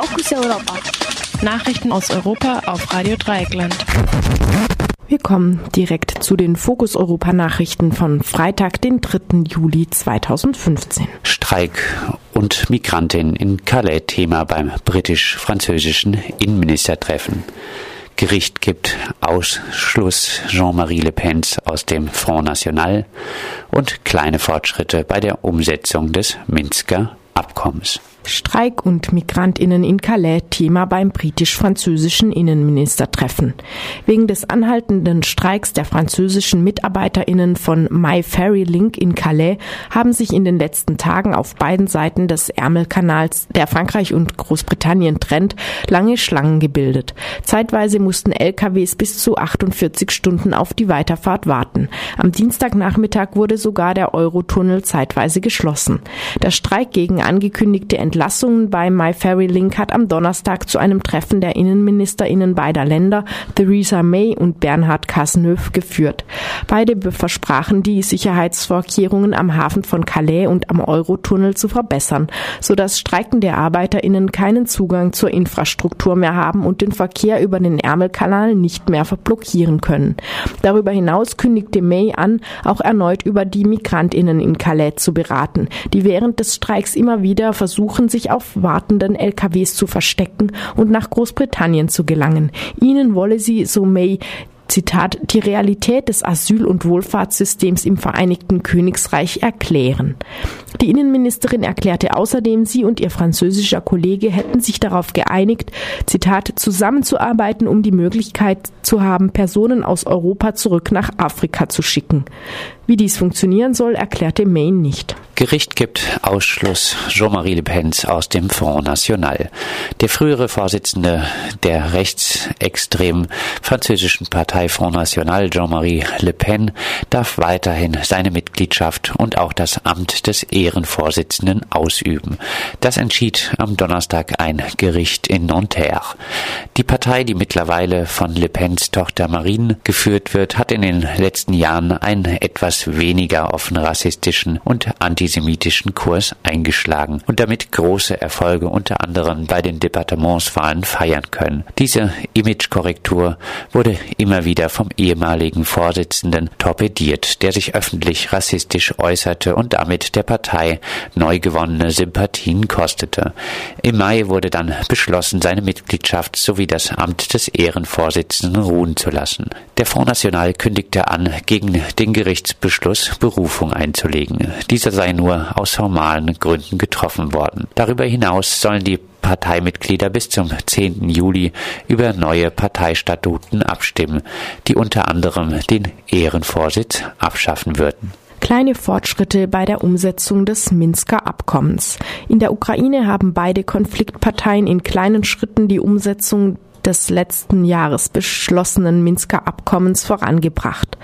Fokus Europa. Nachrichten aus Europa auf Radio Dreieckland. Wir kommen direkt zu den Fokus Europa Nachrichten von Freitag, den 3. Juli 2015. Streik und Migrantin in Calais Thema beim britisch-französischen Innenministertreffen. Gericht gibt Ausschluss Jean-Marie Le Pens aus dem Front National und kleine Fortschritte bei der Umsetzung des Minsker Abkommens. Streik und Migrantinnen in Calais Thema beim britisch-französischen Innenministertreffen. Wegen des anhaltenden Streiks der französischen Mitarbeiterinnen von My Ferry Link in Calais haben sich in den letzten Tagen auf beiden Seiten des Ärmelkanals, der Frankreich und Großbritannien trennt, lange Schlangen gebildet. Zeitweise mussten LKWs bis zu 48 Stunden auf die Weiterfahrt warten. Am Dienstagnachmittag wurde sogar der Eurotunnel zeitweise geschlossen. Der Streik gegen angekündigte Entlassungen Entlassungen bei My Ferry Link hat am Donnerstag zu einem Treffen der Innenministerinnen beider Länder, Theresa May und Bernhard Cazeneuve, geführt. Beide versprachen, die Sicherheitsvorkehrungen am Hafen von Calais und am Eurotunnel zu verbessern, sodass streikende Arbeiterinnen keinen Zugang zur Infrastruktur mehr haben und den Verkehr über den Ärmelkanal nicht mehr blockieren können. Darüber hinaus kündigte May an, auch erneut über die Migrantinnen in Calais zu beraten, die während des Streiks immer wieder versuchen, sich auf wartenden LKWs zu verstecken und nach Großbritannien zu gelangen. Ihnen wolle sie, so May, Zitat, die Realität des Asyl- und Wohlfahrtssystems im Vereinigten Königsreich erklären. Die Innenministerin erklärte außerdem, sie und ihr französischer Kollege hätten sich darauf geeinigt, Zitat, zusammenzuarbeiten, um die Möglichkeit zu haben, Personen aus Europa zurück nach Afrika zu schicken. Wie dies funktionieren soll, erklärte Maine nicht. Gericht gibt Ausschluss Jean-Marie Le Pen aus dem Front National. Der frühere Vorsitzende der rechtsextremen französischen Partei Front National, Jean-Marie Le Pen, darf weiterhin seine Mitgliedschaft und auch das Amt des Ehrenvorsitzenden ausüben. Das entschied am Donnerstag ein Gericht in Nanterre. Die Partei, die mittlerweile von Le Pens Tochter Marine geführt wird, hat in den letzten Jahren einen etwas weniger offen rassistischen und anti antisemitischen Kurs eingeschlagen und damit große Erfolge unter anderem bei den Departementswahlen feiern können. Diese Imagekorrektur wurde immer wieder vom ehemaligen Vorsitzenden torpediert, der sich öffentlich rassistisch äußerte und damit der Partei neu gewonnene Sympathien kostete. Im Mai wurde dann beschlossen, seine Mitgliedschaft sowie das Amt des Ehrenvorsitzenden ruhen zu lassen. Der Front National kündigte an, gegen den Gerichtsbeschluss Berufung einzulegen. Dieser sei nur aus formalen Gründen getroffen worden. Darüber hinaus sollen die Parteimitglieder bis zum 10. Juli über neue Parteistatuten abstimmen, die unter anderem den Ehrenvorsitz abschaffen würden kleine Fortschritte bei der Umsetzung des Minsker Abkommens. In der Ukraine haben beide Konfliktparteien in kleinen Schritten die Umsetzung des letzten Jahres beschlossenen Minsker Abkommens vorangebracht.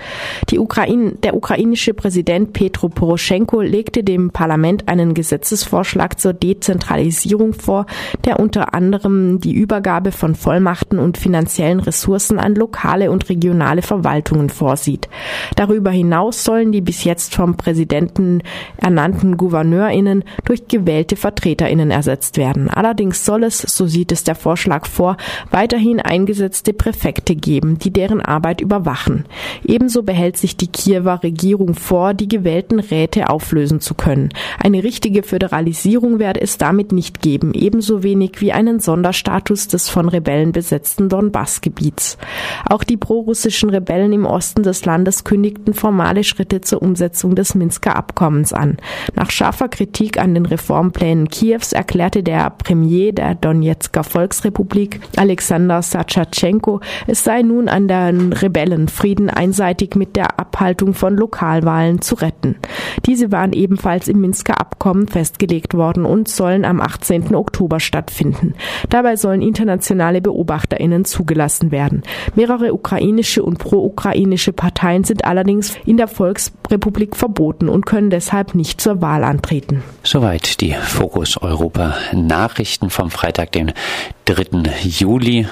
Ukraine, der ukrainische Präsident Petro Poroschenko legte dem Parlament einen Gesetzesvorschlag zur Dezentralisierung vor, der unter anderem die Übergabe von Vollmachten und finanziellen Ressourcen an lokale und regionale Verwaltungen vorsieht. Darüber hinaus sollen die bis jetzt vom Präsidenten ernannten Gouverneurinnen durch gewählte Vertreterinnen ersetzt werden. Allerdings soll es, so sieht es der Vorschlag vor, weiter weiterhin eingesetzte Präfekte geben, die deren Arbeit überwachen. Ebenso behält sich die Kiewer Regierung vor, die gewählten Räte auflösen zu können. Eine richtige Föderalisierung werde es damit nicht geben, ebenso wenig wie einen Sonderstatus des von Rebellen besetzten Donbass-Gebiets. Auch die prorussischen Rebellen im Osten des Landes kündigten formale Schritte zur Umsetzung des Minsker Abkommens an. Nach scharfer Kritik an den Reformplänen Kiews erklärte der Premier der Donetsker Volksrepublik Alexander Alexander Sachatschenko, es sei nun an den Rebellen, Frieden einseitig mit der Abhaltung von Lokalwahlen zu retten. Diese waren ebenfalls im Minsker Abkommen festgelegt worden und sollen am 18. Oktober stattfinden. Dabei sollen internationale Beobachterinnen zugelassen werden. Mehrere ukrainische und pro-ukrainische Parteien sind allerdings in der Volksrepublik verboten und können deshalb nicht zur Wahl antreten. Soweit die Fokus Europa Nachrichten vom Freitag, den 3. Juli.